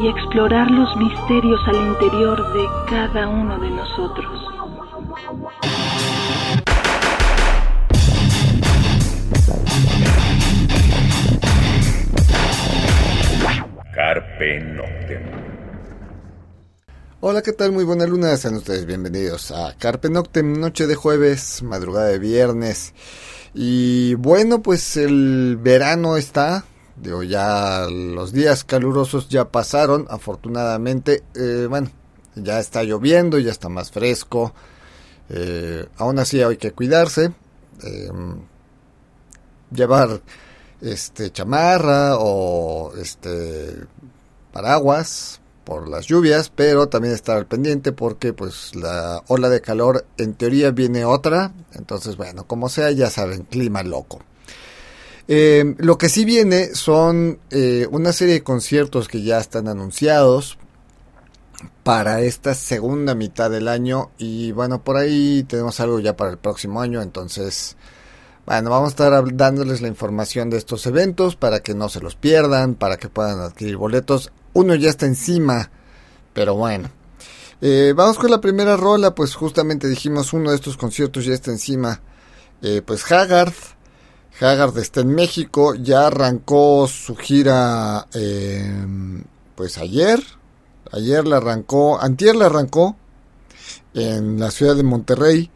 y explorar los misterios al interior de cada uno de nosotros. Carpe Noctem. Hola, ¿qué tal? Muy buena luna, sean ustedes bienvenidos a Carpe Noctem, noche de jueves, madrugada de viernes. Y bueno, pues el verano está, Digo, ya los días calurosos ya pasaron, afortunadamente. Eh, bueno, ya está lloviendo, ya está más fresco. Eh, aún así hay que cuidarse. Eh, llevar este chamarra o este paraguas por las lluvias, pero también estar pendiente porque pues la ola de calor en teoría viene otra, entonces bueno, como sea, ya saben, clima loco. Eh, lo que sí viene son eh, una serie de conciertos que ya están anunciados para esta segunda mitad del año y bueno, por ahí tenemos algo ya para el próximo año, entonces bueno, vamos a estar dándoles la información de estos eventos para que no se los pierdan, para que puedan adquirir boletos. Uno ya está encima, pero bueno. Eh, vamos con la primera rola, pues justamente dijimos uno de estos conciertos ya está encima. pues Haggard Haggard está en México, ya arrancó su gira em, pues ayer, ayer la arrancó, antier la arrancó en la ciudad de Monterrey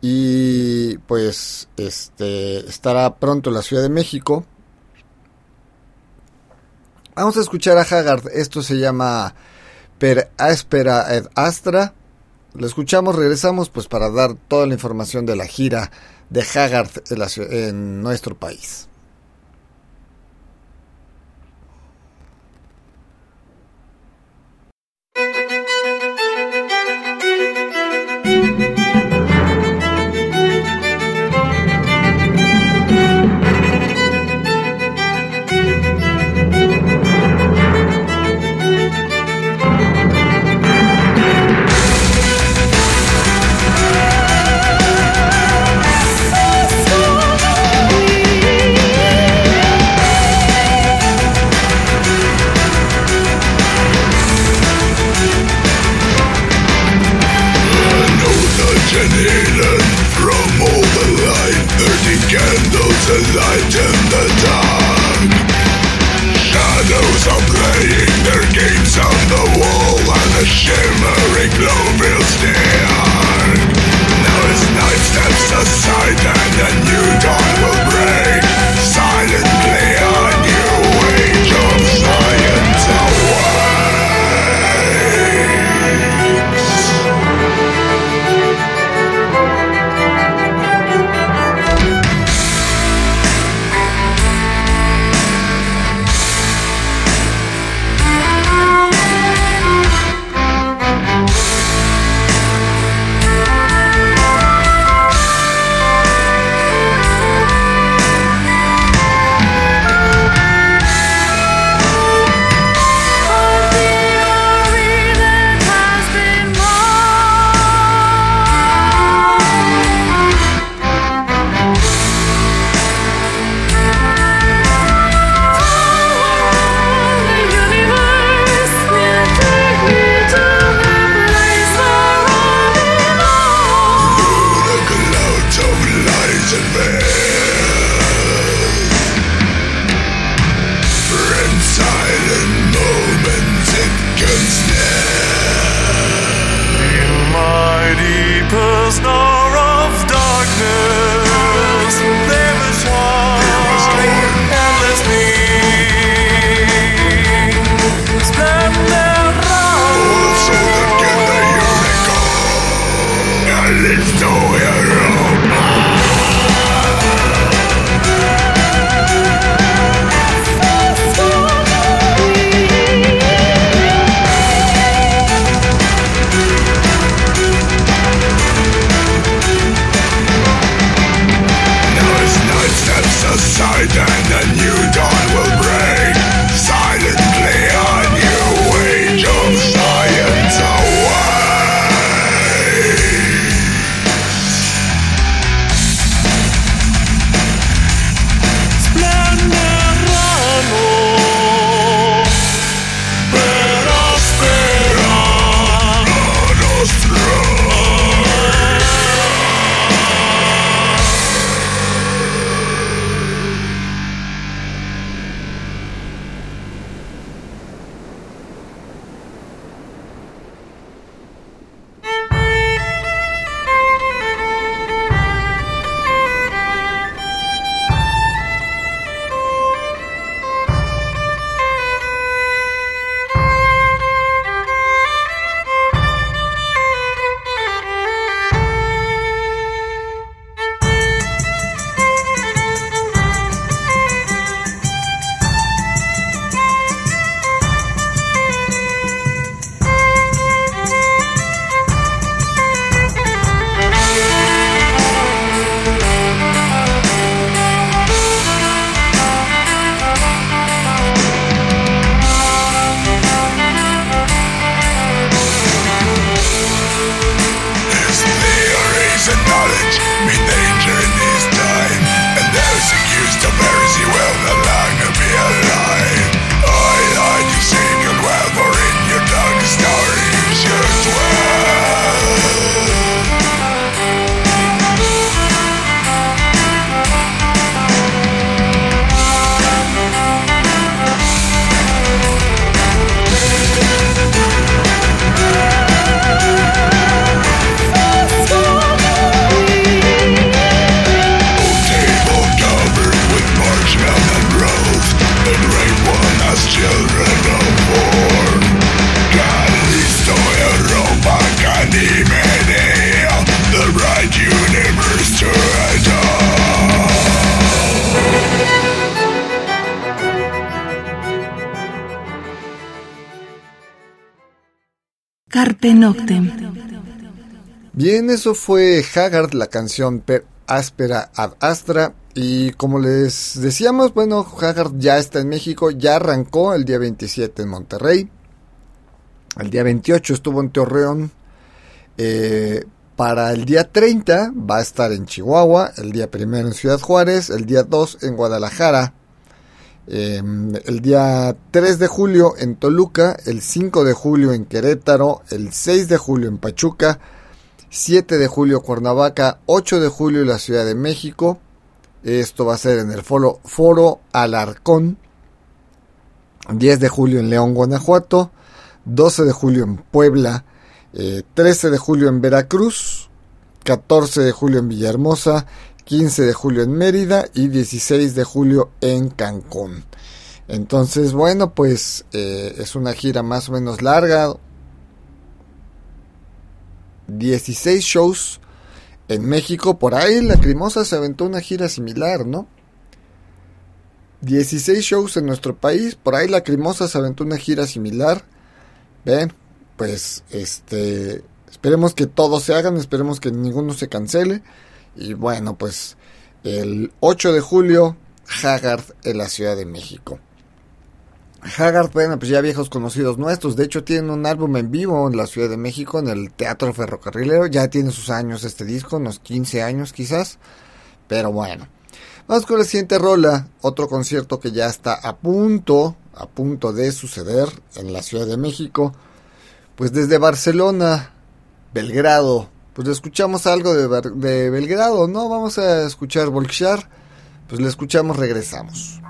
y pues este estará pronto en la Ciudad de México. Vamos a escuchar a Haggard, esto se llama Per Aspera ed Astra. Lo escuchamos, regresamos pues para dar toda la información de la gira de Haggard en nuestro país. Noctem. Bien, eso fue Haggard, la canción Per Aspera ad Astra. Y como les decíamos, bueno, Haggard ya está en México, ya arrancó el día 27 en Monterrey. El día 28 estuvo en Torreón. Eh, para el día 30 va a estar en Chihuahua, el día primero en Ciudad Juárez, el día 2 en Guadalajara, em, el día 3 de julio en Toluca, el 5 de julio en Querétaro, el 6 de julio en Pachuca, 7 de julio Cuernavaca, 8 de julio la Ciudad de México, esto va a ser en el foro, foro Alarcón, 10 de julio en León, Guanajuato, 12 de julio en Puebla, 13 eh, de julio en Veracruz, 14 de julio en Villahermosa, 15 de julio en Mérida y 16 de julio en Cancún. Entonces, bueno, pues eh, es una gira más o menos larga. 16 shows en México. Por ahí la Crimosa se aventó una gira similar, ¿no? 16 shows en nuestro país. Por ahí la Crimosa se aventó una gira similar. Ven, pues este esperemos que todos se hagan, esperemos que ninguno se cancele y bueno, pues el 8 de julio Haggard en la Ciudad de México. Haggard, bueno, pues ya viejos conocidos nuestros. De hecho, tienen un álbum en vivo en la Ciudad de México, en el Teatro Ferrocarrilero. Ya tiene sus años este disco, unos 15 años quizás. Pero bueno. Vamos con la siguiente rola. Otro concierto que ya está a punto, a punto de suceder en la Ciudad de México. Pues desde Barcelona, Belgrado, pues escuchamos algo de, Belgrado, ¿no? Vamos a escuchar Volkswagen, pues le escuchamos, regresamos.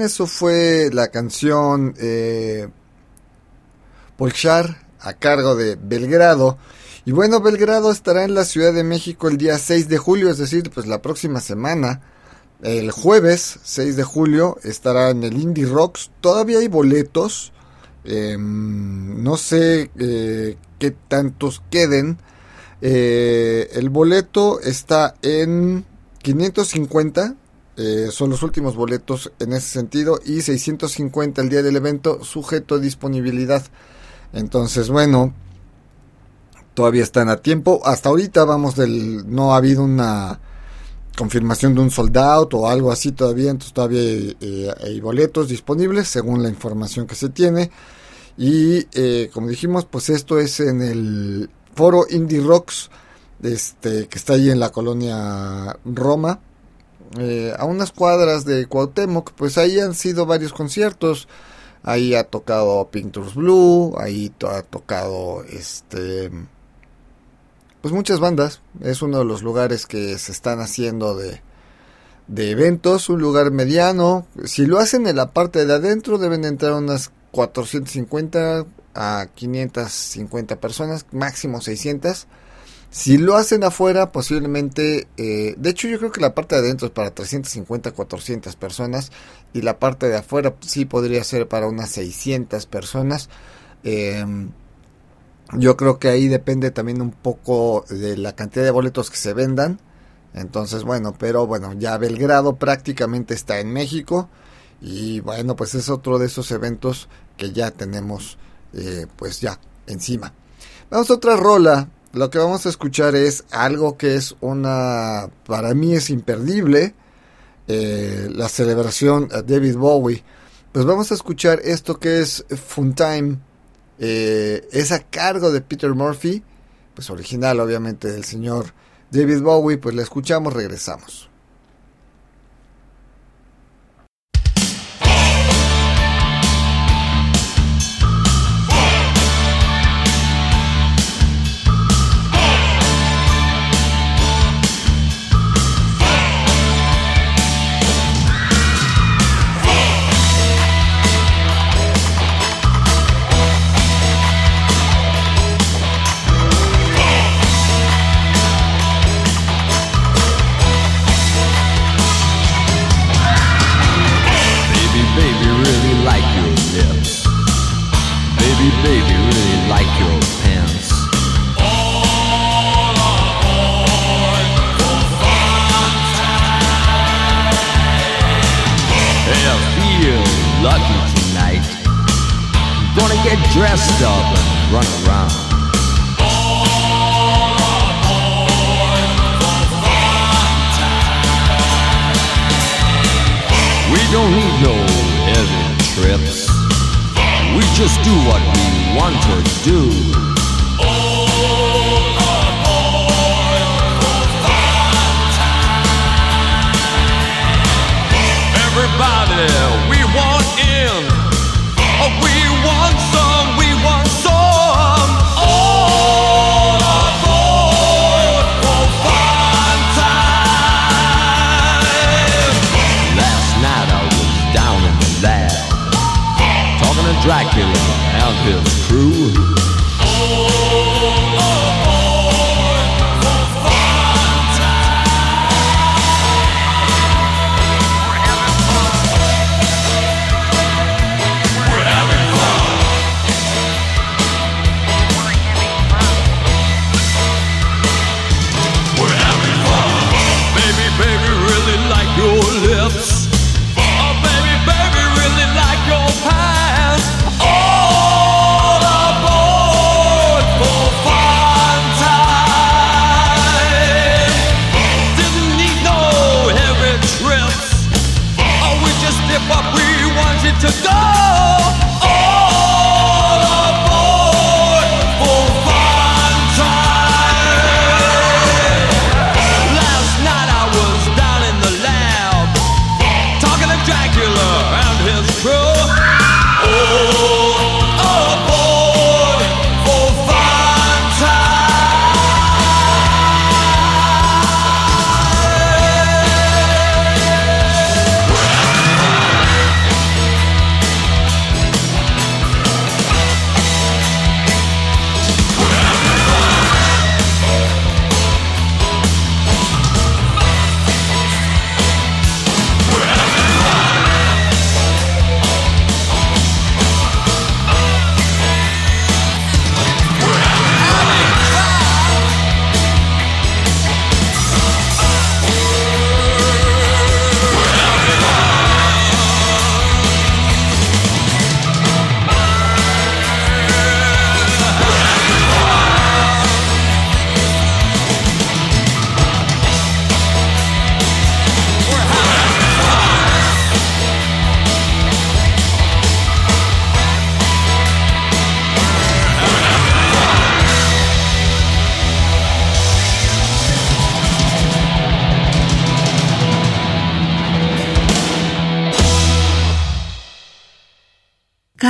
Eso fue la canción eh, Polchar a cargo de Belgrado. Y bueno, Belgrado estará en la Ciudad de México el día 6 de julio, es decir, pues la próxima semana. El jueves 6 de julio estará en el Indie Rocks. Todavía hay boletos. Em, no sé eh, qué tantos queden. Eh, el boleto está en 550. Eh, son los últimos boletos en ese sentido. Y 650 el día del evento, sujeto a disponibilidad. Entonces, bueno, todavía están a tiempo. Hasta ahorita vamos del... No ha habido una confirmación de un sold out o algo así todavía, entonces todavía eh, hay, boletos disponibles según la información que se tiene. Y eh, como dijimos, pues esto es en el foro Indie Rocks, este, que está ahí en la colonia Roma, eh, a unas cuadras de Cuauhtémoc, pues ahí han sido varios conciertos. Ahí ha tocado Pictures Blue, ahí ha tocado este pues muchas bandas. Es uno de los lugares que se están haciendo de, de eventos, un lugar mediano. Si lo hacen en la parte de adentro deben entrar unas 450 a 550 personas, máximo 600. Si lo hacen afuera, posiblemente, eh, de hecho yo creo que la parte de adentro es para 350, 400 personas y la parte de afuera sí podría ser para unas 600 personas. Eh, yo creo que ahí depende también un poco de la cantidad de boletos que se vendan. Entonces, bueno, pero bueno, ya Belgrado prácticamente está en México. Y bueno, pues es otro de esos eventos que ya tenemos, eh, pues ya encima. Vamos a otra rola. Lo que vamos a escuchar es algo que es una, para mí es imperdible, eh, la celebración a David Bowie. Pues vamos a escuchar esto que es Funtime eh, es a cargo de Peter Murphy, pues original obviamente del señor David Bowie, pues la escuchamos, regresamos.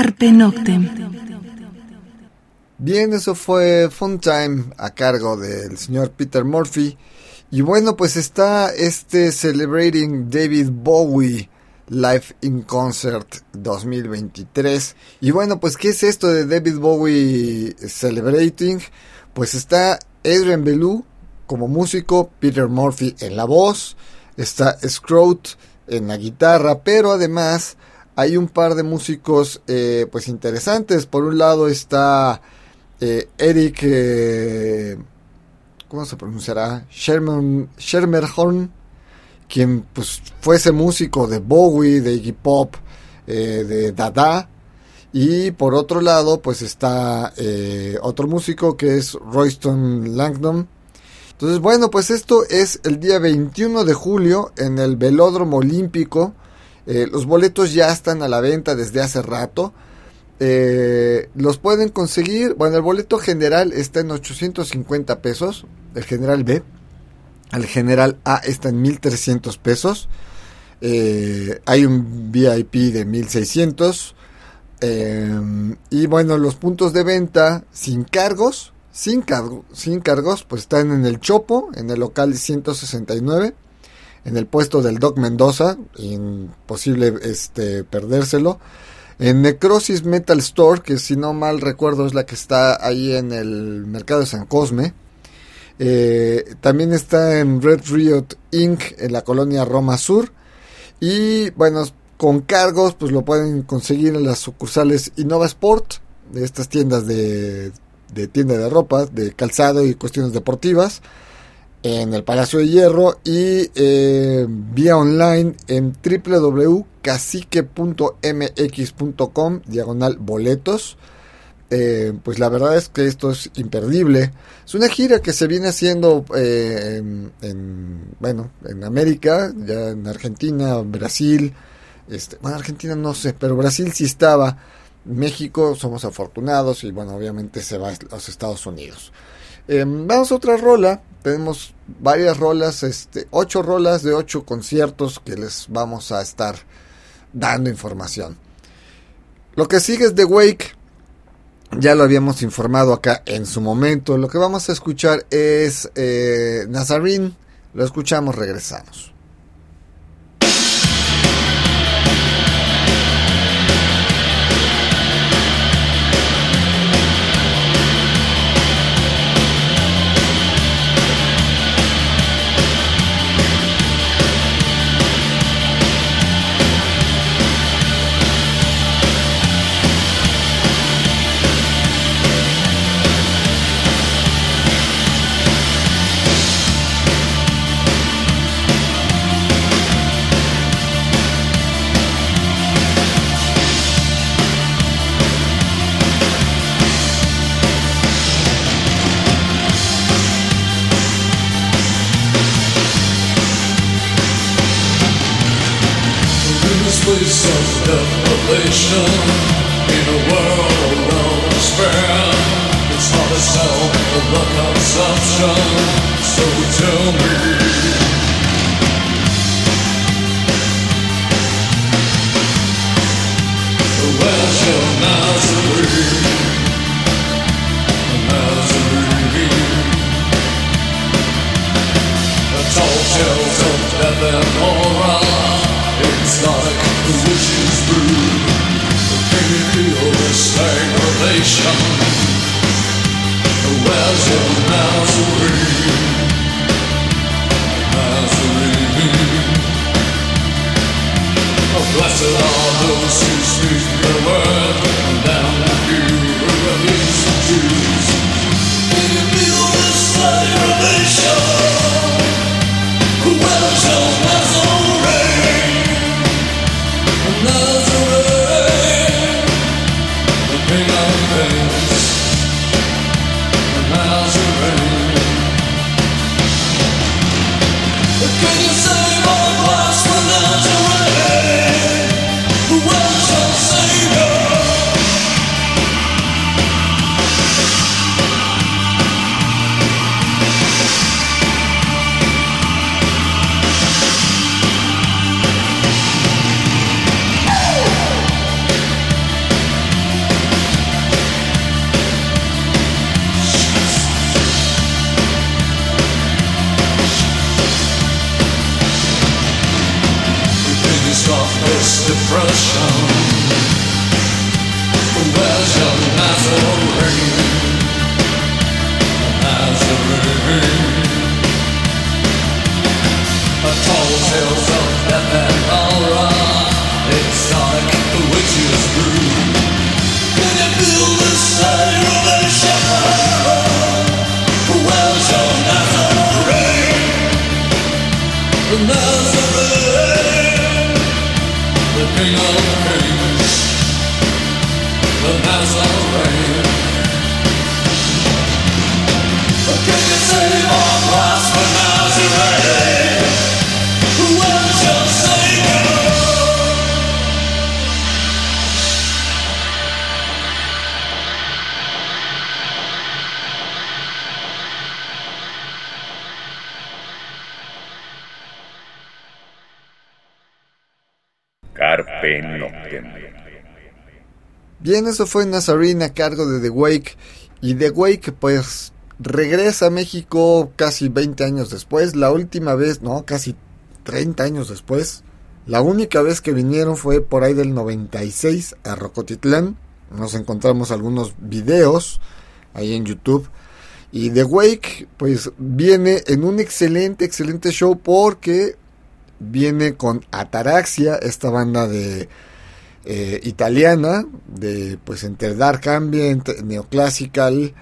Noctem. Bien, eso fue Fun Time a cargo del señor Peter Murphy. Y bueno, pues está este Celebrating David Bowie Live in Concert 2023. Y bueno, pues ¿qué es esto de David Bowie Celebrating? Pues está Adrian Belew como músico, Peter Murphy en la voz, está Scroat en la guitarra, pero además hay un par de músicos eh, pues interesantes. Por un lado está eh, Eric, eh, ¿cómo se pronunciará? Shermerhorn, quien pues fuese músico de Bowie, de Iggy Pop, de Dada. Y por otro lado, pues está otro músico que es Royston Langdon. Entonces, bueno, pues esto es el día 21 de julio en el Velódromo Olímpico eh, los boletos ya están a la venta desde hace rato. Eh, los pueden conseguir. Bueno, el boleto general está en 850 pesos. El general B. El general A está en 1300 pesos. Eh, hay un VIP de 1600. y bueno, los puntos de venta sin cargos. Sin, cargo, sin cargos, pues están en el Chopo, en el local 169 en el puesto del Doc Mendoza, imposible este, perdérselo. En Necrosis Metal Store, que si no mal recuerdo es la que está ahí en el mercado de San Cosme. Eh, también está en Red Riot Inc. en la colonia Roma Sur. Y bueno, con cargos, pues lo pueden conseguir en las sucursales Innova Sport, de estas tiendas de, de tienda de ropa, de calzado y cuestiones deportivas en el Palacio de Hierro y eh, vía online en www.cacique.mx.com diagonal boletos. Eh, pues la verdad es que esto es imperdible. Es una gira que se viene haciendo eh, en, bueno, en América, ya en Argentina, Brasil. Este, bueno, Argentina no sé, pero Brasil sí estaba. México somos afortunados y bueno, obviamente se va a los Estados Unidos. Vamos a otra rola tenemos varias rolas, este, ocho rolas de ocho conciertos que les vamos a estar dando información. Lo que sigue es The Wake. Ya lo habíamos informado acá en su momento. Lo que vamos a escuchar es eh, Nazarene. Lo escuchamos, regresamos. space of desolation in a world of no despair. It's hard to sell the consumption, so tell me. Where's your Nazarene? Nazarene. The tall tales of death and horror. issues through Imperialist degradation Where's your nazarene? Nazarene oh, Blessed are those who speak the word And down the view of these Jews Tall tales of Bien, eso fue Nazarene a cargo de The Wake. Y The Wake, pues, regresa a México casi 20 años después. La última vez, no, casi 30 años después. La única vez que vinieron fue por ahí del 96 a Rocotitlán. Nos encontramos algunos videos ahí en YouTube. Y The Wake, pues, viene en un excelente, excelente show porque viene con Ataraxia, esta banda de eh, italiana, de pues entre dark ambient, neoclassical.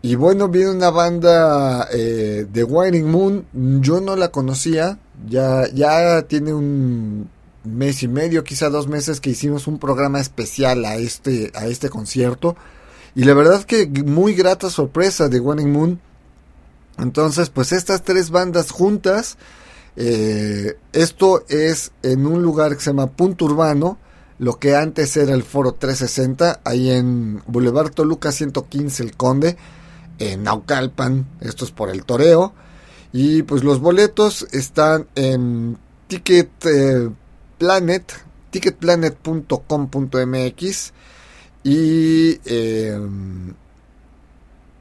Y bueno, viene una banda eh, de Winding Moon, yo no la conocía, ya, ya tiene un mes y medio, quizá dos meses que hicimos un programa especial a este, a este concierto. Y la verdad que muy grata sorpresa de Winding Moon. Entonces, pues estas tres bandas juntas, eh, esto es en un lugar que se llama Punto Urbano, lo que antes era el Foro 360, ahí en Boulevard Toluca 115 El Conde, en Naucalpan, esto es por el toreo. Y pues los boletos están en Ticket eh, Planet, ticketplanet.com.mx y em,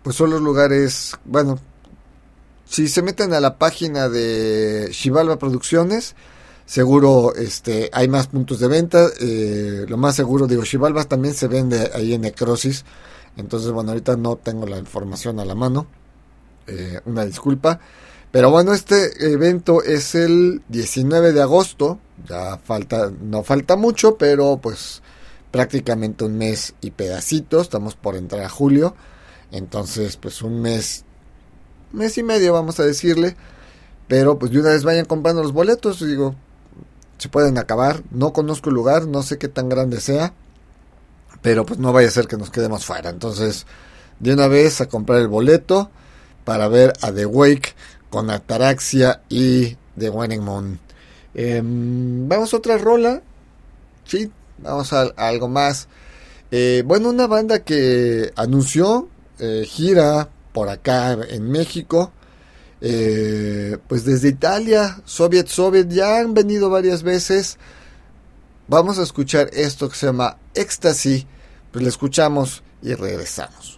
pues son los lugares, bueno, si se meten a la página de Chivalva Producciones, seguro este hay más puntos de venta eh, lo más seguro digo Chivalvas también se vende ahí en Necrosis entonces bueno ahorita no tengo la información a la mano eh, una disculpa pero bueno este evento es el 19 de agosto ya falta no falta mucho pero pues prácticamente un mes y pedacitos estamos por entrar a julio entonces pues un mes mes y medio vamos a decirle pero pues de una vez vayan comprando los boletos digo se pueden acabar. No conozco el lugar, no sé qué tan grande sea, pero pues no vaya a ser que nos quedemos fuera. Entonces, de una vez a comprar el boleto para ver a The Wake con Ataraxia y The Winning Moon. Em, vamos a otra rola. Sí, vamos a, algo más. Eh, bueno, una banda que anunció eh, gira por acá en México eh, pues desde Italia, Soviet Soviet, ya han venido varias veces. Vamos a escuchar esto que se llama Ecstasy, pues lo escuchamos y regresamos.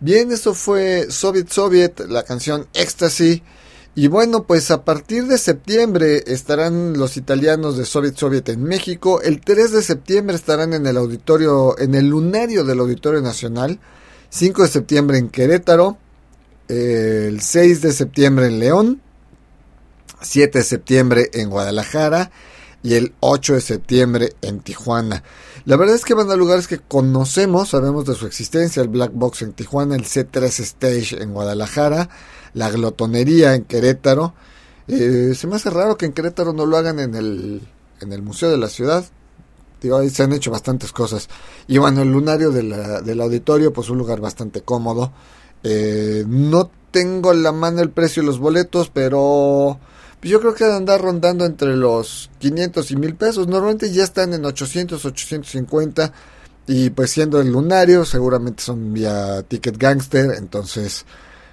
Bien, eso fue Soviet Soviet, la canción Ecstasy. Y bueno, pues a partir de septiembre estarán los italianos de Soviet Soviet en México. El 3 de septiembre estarán en el auditorio, en el lunario del Auditorio Nacional. 5 de septiembre en Querétaro. El 6 de septiembre en León. 7 de septiembre en Guadalajara y el 8 de septiembre en Tijuana. La verdad es que van a lugares que conocemos, sabemos de su existencia, el Black Box en Tijuana, el C3 Stage en Guadalajara, la Glotonería en Querétaro. Eh, se me hace raro que en Querétaro no lo hagan en el, en el Museo de la Ciudad. Digo, ahí se han hecho bastantes cosas. Y bueno, el lunario del auditorio, pues un lugar bastante cómodo. Eh, no tengo en la mano el precio de los boletos, pero pues yo creo que andar rondando entre los 500 y 1000 pesos. Normalmente ya están en 800, 850. Y pues siendo el lunario, seguramente son vía Ticket Gangster. Entonces,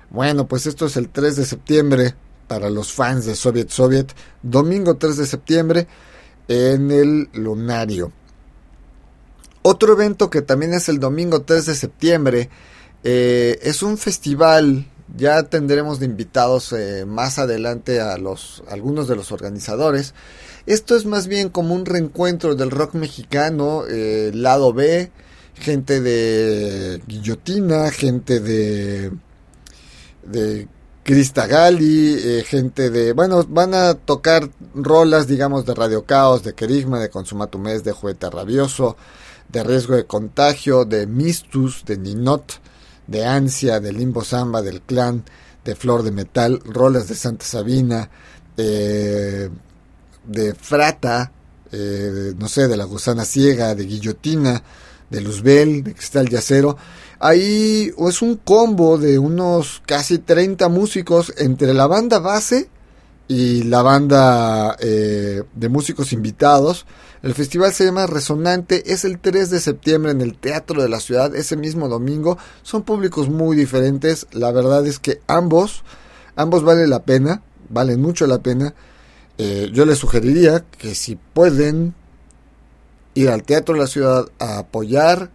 bueno, pues esto es el 3 de septiembre para los fans de Soviet Soviet. Domingo 3 de septiembre en el lunario. Otro evento que también es el domingo 3 de septiembre eh, es un festival ya tendremos de invitados eh, más adelante a los algunos de los organizadores. Esto es más bien como un reencuentro del rock mexicano, eh, lado B, gente de Guillotina, gente de de Crista Gali, eh, gente de, bueno, van a tocar rolas, digamos, de Radio Caos, de Querigma, de Consumatumés, de Juguete Rabioso, de Riesgo de Contagio, de Mistus, de Ninot, de Ansia, de Limbo Samba, del Clan, de Flor de Metal, rolas de Santa Sabina, eh, de Frata, eh, no sé, de La Gusana Ciega, de Guillotina, de Luzbel, de Cristal Yacero. Ahí es un combo de unos casi 30 músicos entre la banda base y la banda eh, de músicos invitados. El festival se llama Resonante, es el 3 de septiembre en el Teatro de la Ciudad, ese mismo domingo. Son públicos muy diferentes, la verdad es que ambos, ambos valen la pena, valen mucho la pena. Eh, yo les sugeriría que si pueden ir al Teatro de la Ciudad a apoyar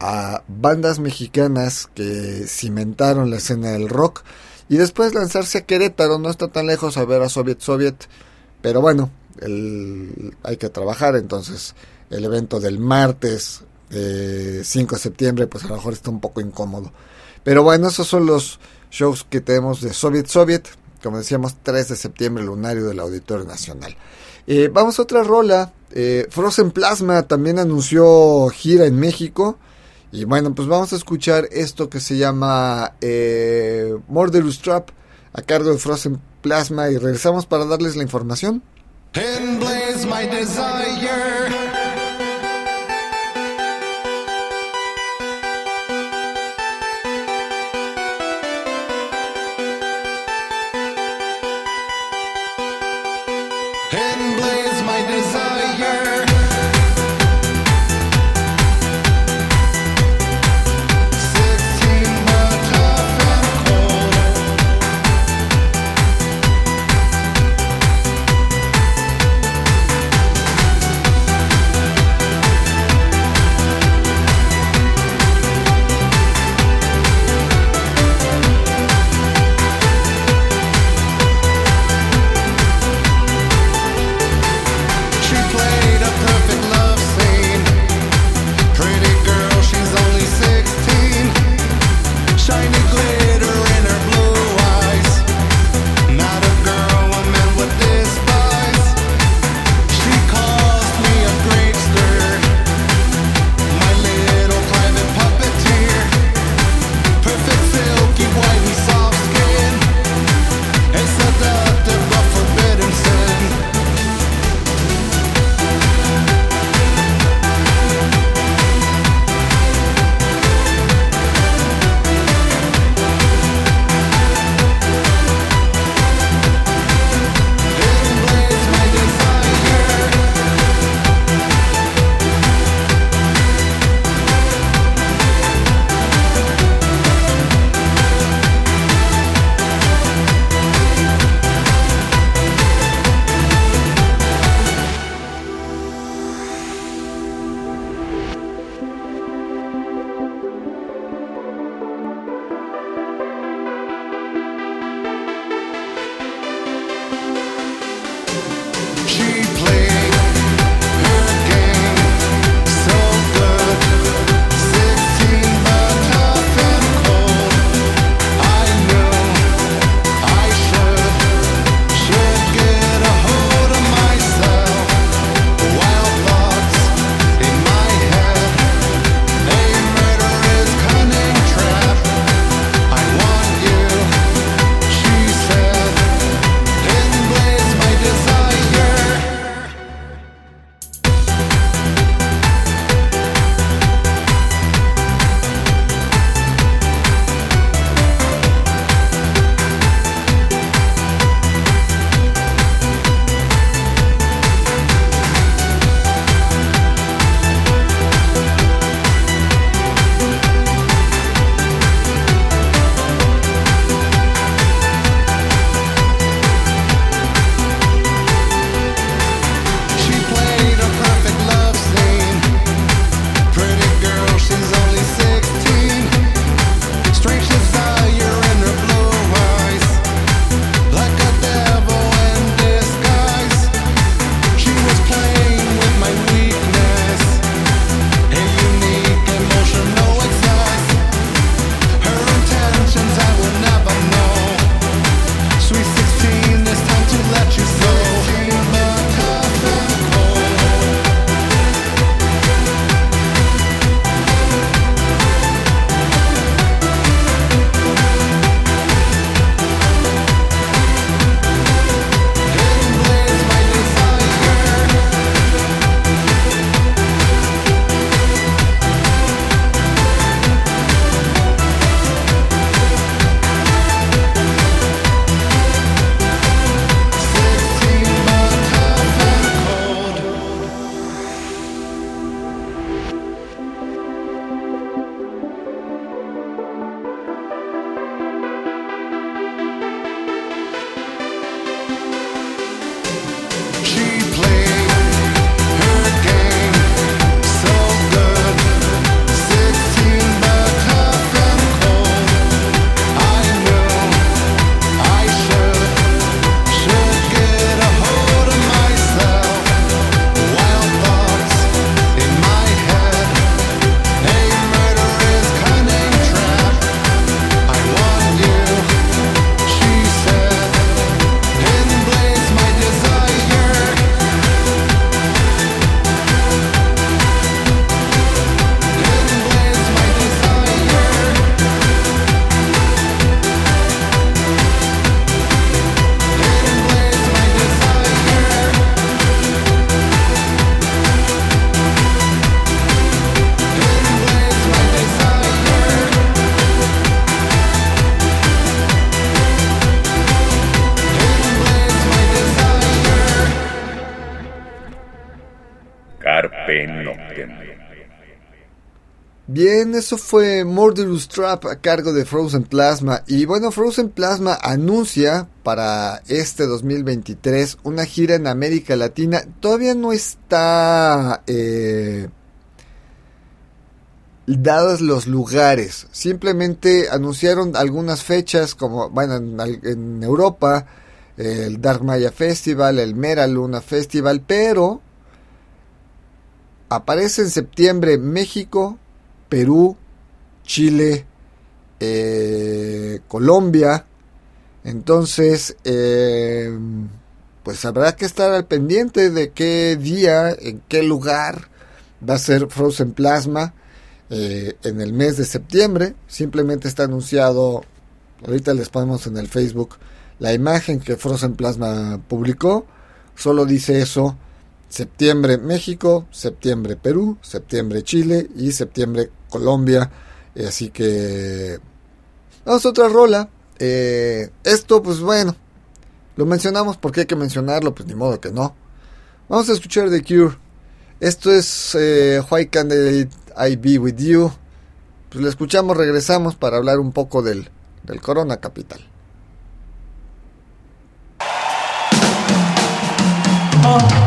a bandas mexicanas que cimentaron la escena del rock, y después lanzarse a Querétaro, no está tan lejos a ver a Soviet Soviet, pero bueno, el, hay que trabajar, entonces el evento del martes 5 de septiembre, pues a lo mejor está un poco incómodo. Pero bueno, esos son los shows que tenemos de Soviet Soviet, como decíamos, 3 de septiembre, lunario del Auditorio Nacional. Eh, vamos a otra rola. Eh, Frozen Plasma también anunció gira en México. Y bueno, pues vamos a escuchar esto que se llama eh, Murderous Trap a cargo de Frozen Plasma y regresamos para darles la información. Carpe Eso fue Murderous Trap a cargo de Frozen Plasma. Y bueno, Frozen Plasma anuncia para este 2023 una gira en América Latina. Todavía no está eh, dados los lugares. Simplemente anunciaron algunas fechas como, bueno, en, en Europa, el Dark Maya Festival, el Mera Luna Festival, pero aparece en septiembre México, Perú, Chile, eh, Colombia. Entonces, eh, pues habrá que estar al pendiente de qué día, en qué lugar va a ser Frozen Plasma eh, en el mes de septiembre. Simplemente está anunciado, ahorita les ponemos en el Facebook la imagen que Frozen Plasma publicó. Solo dice eso septiembre México, septiembre Perú, septiembre Chile y septiembre Colombia. Eh, así que vamos a otra rola. Eh, esto, pues bueno, lo mencionamos porque hay que mencionarlo, pues ni modo que no. Vamos a escuchar The Cure. Esto es eh, Why Can't I Be With You. Pues lo escuchamos, regresamos para hablar un poco del, del Corona Capital. Oh.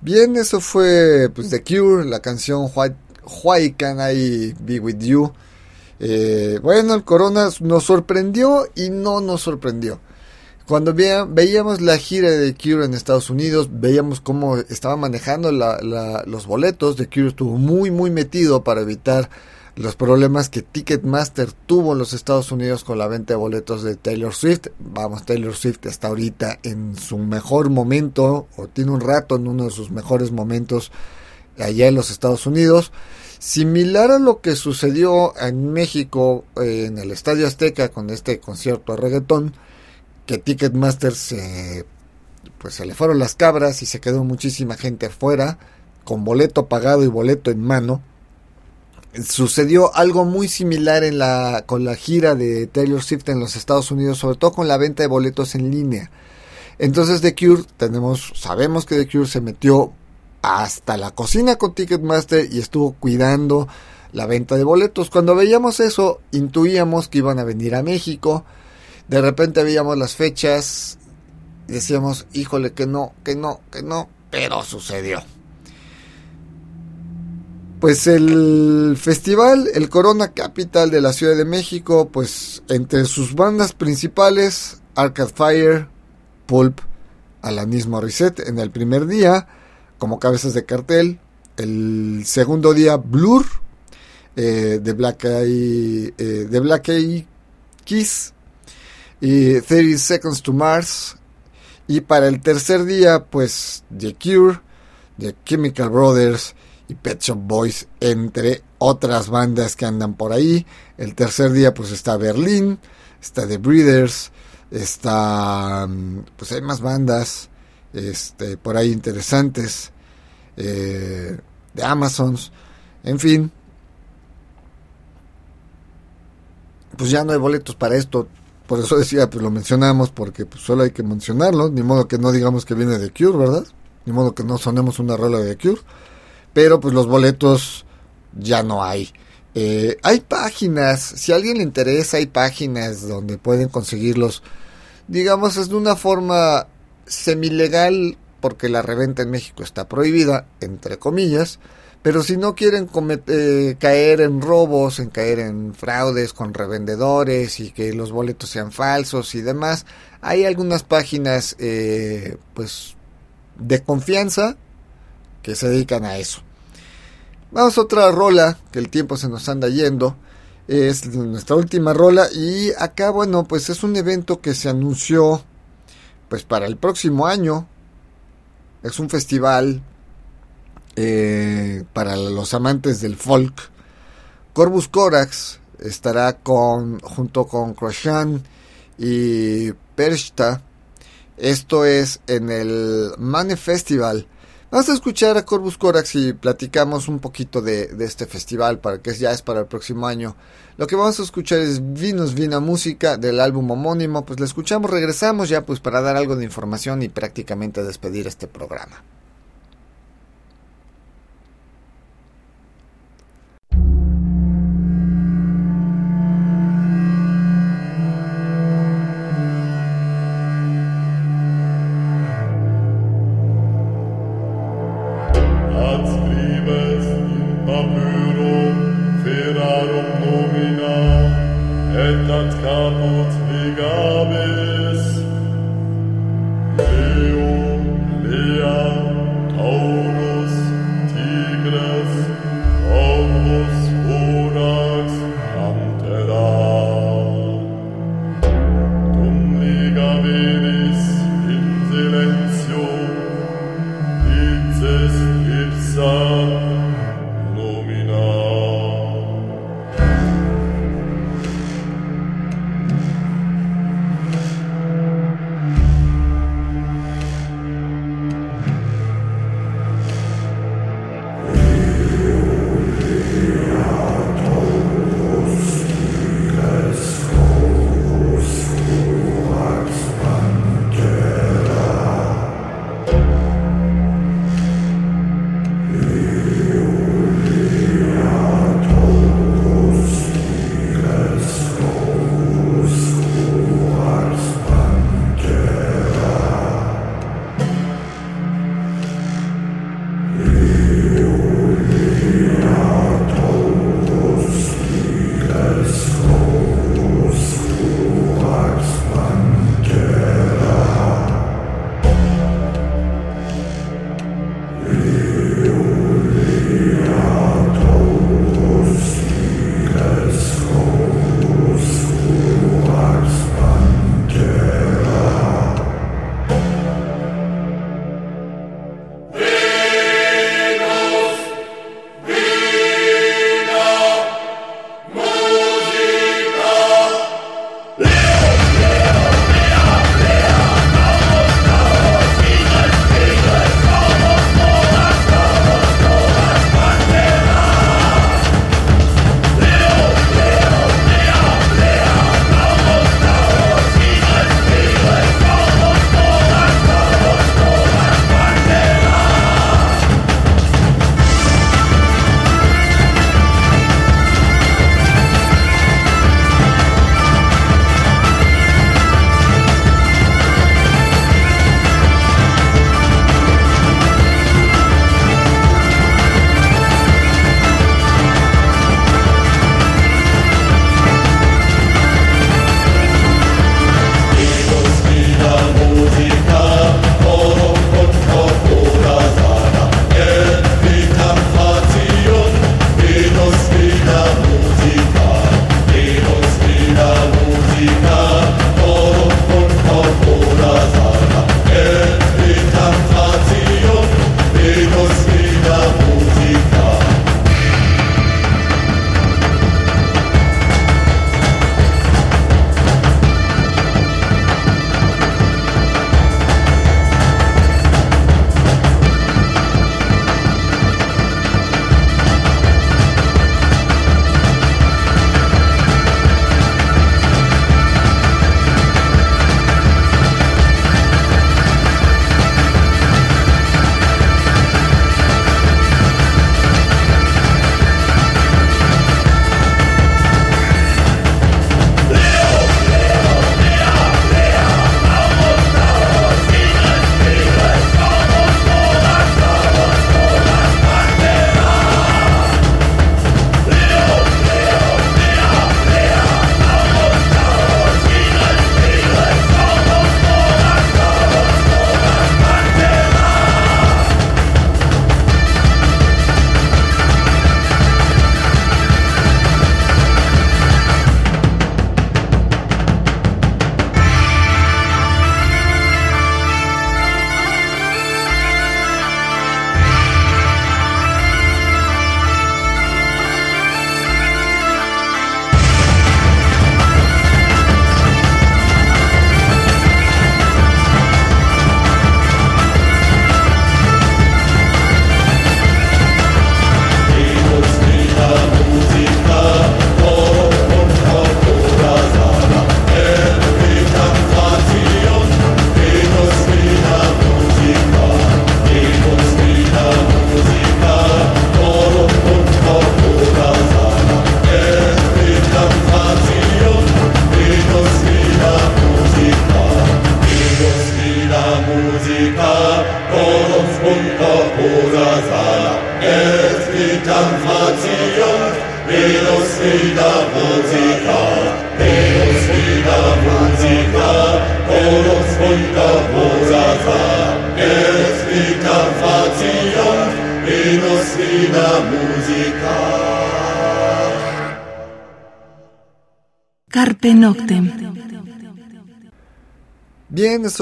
Bien, eso fue pues The Cure, la canción Why, Can I Be With You. Eh, bueno, el corona nos sorprendió y no nos sorprendió. Cuando veíamos la gira de Cure en Estados Unidos, veíamos cómo estaba manejando los boletos. The Cure estuvo muy, muy metido para evitar los problemas que Ticketmaster tuvo en los Estados Unidos con la venta de boletos de Taylor Swift. Vamos, Taylor Swift está ahorita en su mejor momento, o tiene un rato en uno de sus mejores momentos allá en los Estados Unidos. Similar a lo que sucedió en México, eh, en el Estadio Azteca, con este concierto de reggaetón, que Ticketmaster se, pues se le fueron las cabras y se quedó muchísima gente afuera, con boleto pagado y boleto en mano sucedió algo muy similar en la, con la gira de Taylor Swift en los Estados Unidos, sobre todo con la venta de boletos en línea. Entonces The Cure, tenemos, sabemos que The Cure se metió hasta la cocina con Ticketmaster y estuvo cuidando la venta de boletos. Cuando veíamos eso, intuíamos que iban a venir a México. De repente veíamos las fechas y decíamos, híjole, que no, que no, que no, pero sucedió. Pues el festival, el Corona Capital de la Ciudad de México, pues entre sus bandas principales, Arcade Fire, Pulp, Alanis Morissette en el primer día, como cabezas de cartel. El segundo día, Blur, eh, de Black Eye, eh, de Black Eye Kiss, y 30 Seconds to Mars. Y para el tercer día, pues The Cure, The Chemical Brothers, y Pet Shop Boys, entre otras bandas que andan por ahí. El tercer día pues está Berlín, está The Breeders, está mm, pues hay más bandas este por ahí interesantes eh, de Amazons, en fin. Pues ya no hay boletos para esto. Por eso decía, pues lo mencionamos porque pues solo hay que mencionarlo. Ni modo que no digamos que viene de Cure, ¿verdad? Ni modo que no sonemos una rola de Cure pero pues los boletos ya no hay. Eh, hay páginas, si a alguien le interesa, hay páginas donde pueden conseguirlos, digamos, es de una forma semilegal, porque la reventa en México está prohibida, entre comillas, pero si no quieren eh, caer en robos, en caer en fraudes con revendedores y que los boletos sean falsos y demás, hay algunas páginas, eh, pues, de confianza que se dedican a eso. Vamos a otra rola, que el tiempo se nos anda yendo. Es nuestra última rola y acá, bueno, pues es un evento que se anunció pues para el próximo año. Es un festival eh, para los amantes del folk. Corvus Corax estará con, junto con Croshan y Pershta. Esto es en el Mane Festival Vamos a escuchar a Corvus Corax y platicamos un poquito de, este festival para que ya es para el próximo año. Lo que vamos a escuchar es Vinos Vina Música del álbum homónimo. Pues la escuchamos, regresamos ya pues para dar algo de información y prácticamente despedir este programa. Fiat on.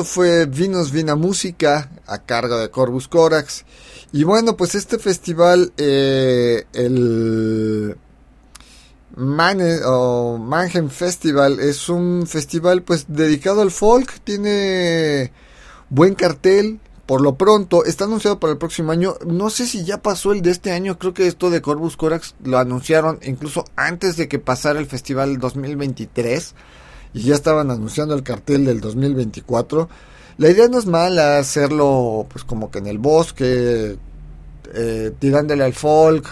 Fue Vinos Vina Música a cargo de Corvus Corax. Y bueno, pues este festival, eh, el Mannheim Festival, es un festival pues dedicado al folk, tiene buen cartel. Por lo pronto, está anunciado para el próximo año. No sé si ya pasó el de este año. Creo que esto de Corvus Corax lo anunciaron incluso antes de que pasara el festival 2023 y ya estaban anunciando el cartel del 2024. La idea no es mala hacerlo pues como que en el bosque, eh, tirándole al folk,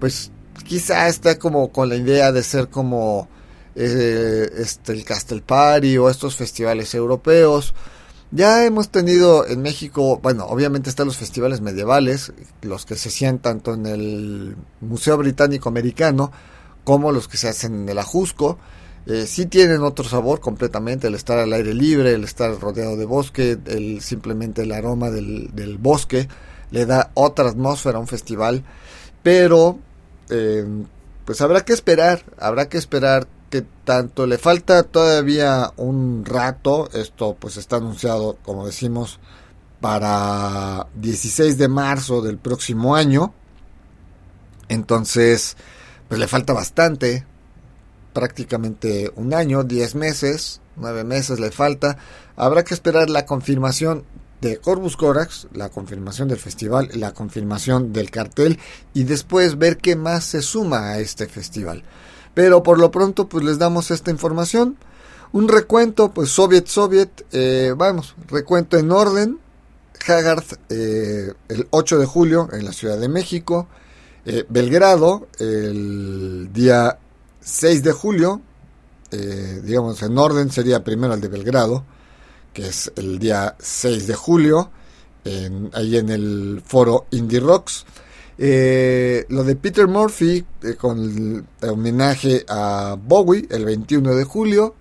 pues quizá está como con la idea de ser como eh, este, el Castel Party o estos festivales europeos. Ya hemos tenido en México, bueno, obviamente están los festivales medievales, los que se hacían tanto en el Museo Británico Americano como los que se hacen en el Ajusco. Eh, sí tienen otro sabor completamente, el estar al aire libre, el estar rodeado de bosque, el simplemente el aroma del, bosque le da otra atmósfera a un festival, pero eh, pues habrá que esperar, habrá que esperar que tanto le falta todavía un rato, esto pues está anunciado como decimos para 16 de marzo del próximo año, entonces pues le falta bastante, prácticamente un año, 10 meses, 9 meses le falta. Habrá que esperar la confirmación de Corvus Corax, la confirmación del festival, la confirmación del cartel y después ver qué más se suma a este festival. Pero por lo pronto pues les damos esta información. Un recuento, pues Soviet Soviet, eh, vamos, recuento en orden. Haggard eh, el 8 de julio en la Ciudad de México. Eh, Belgrado el día 6 de julio, eh, digamos en orden sería primero el de Belgrado, que es el día 6 de julio, en, ahí en el foro Indie Rocks. Eh, lo de Peter Murphy eh, con el, homenaje a Bowie el 21 de julio.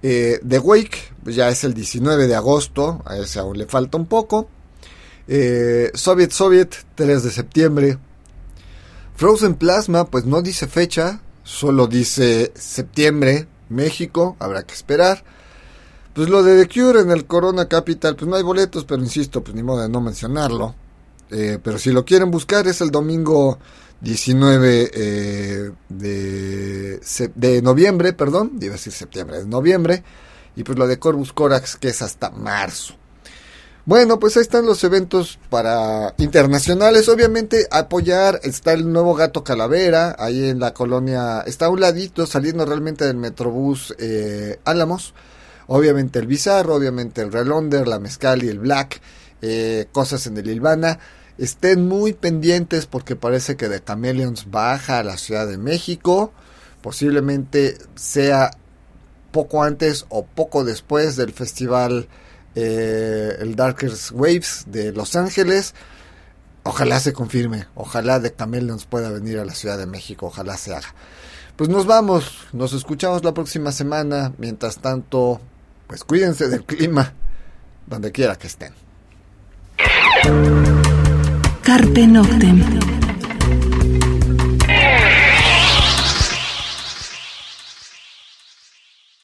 The Wake ya es el 19 de agosto, a ese aún le falta un poco. Soviet Soviet 3 de septiembre. Frozen Plasma pues no dice fecha, Solo dice septiembre, México, habrá que esperar. Pues lo de The Cure en el Corona Capital, pues no hay boletos, pero insisto, pues ni modo de no mencionarlo. Eh, pero si lo quieren buscar es el domingo 19 eh, de, de noviembre, perdón, iba a decir septiembre, de noviembre. Y pues lo de Corvus Corax que es hasta marzo. Bueno, pues ahí están los eventos para internacionales. Obviamente apoyar, está el nuevo gato calavera, ahí en la colonia, está a un ladito saliendo realmente del Metrobús eh, Álamos. Obviamente el Bizarro, obviamente el Relonder, la Mezcal y el Black, eh, cosas en el Ilvana. Estén muy pendientes porque parece que The Chameleons baja a la Ciudad de México. Posiblemente sea poco antes o poco después del festival eh, el Darkest Waves de Los Ángeles. Ojalá se confirme, ojalá de nos pueda venir a la Ciudad de México, ojalá se haga. Pues nos vamos, nos escuchamos la próxima semana. Mientras tanto, pues cuídense del clima, donde quiera que estén. Carpe Noctem.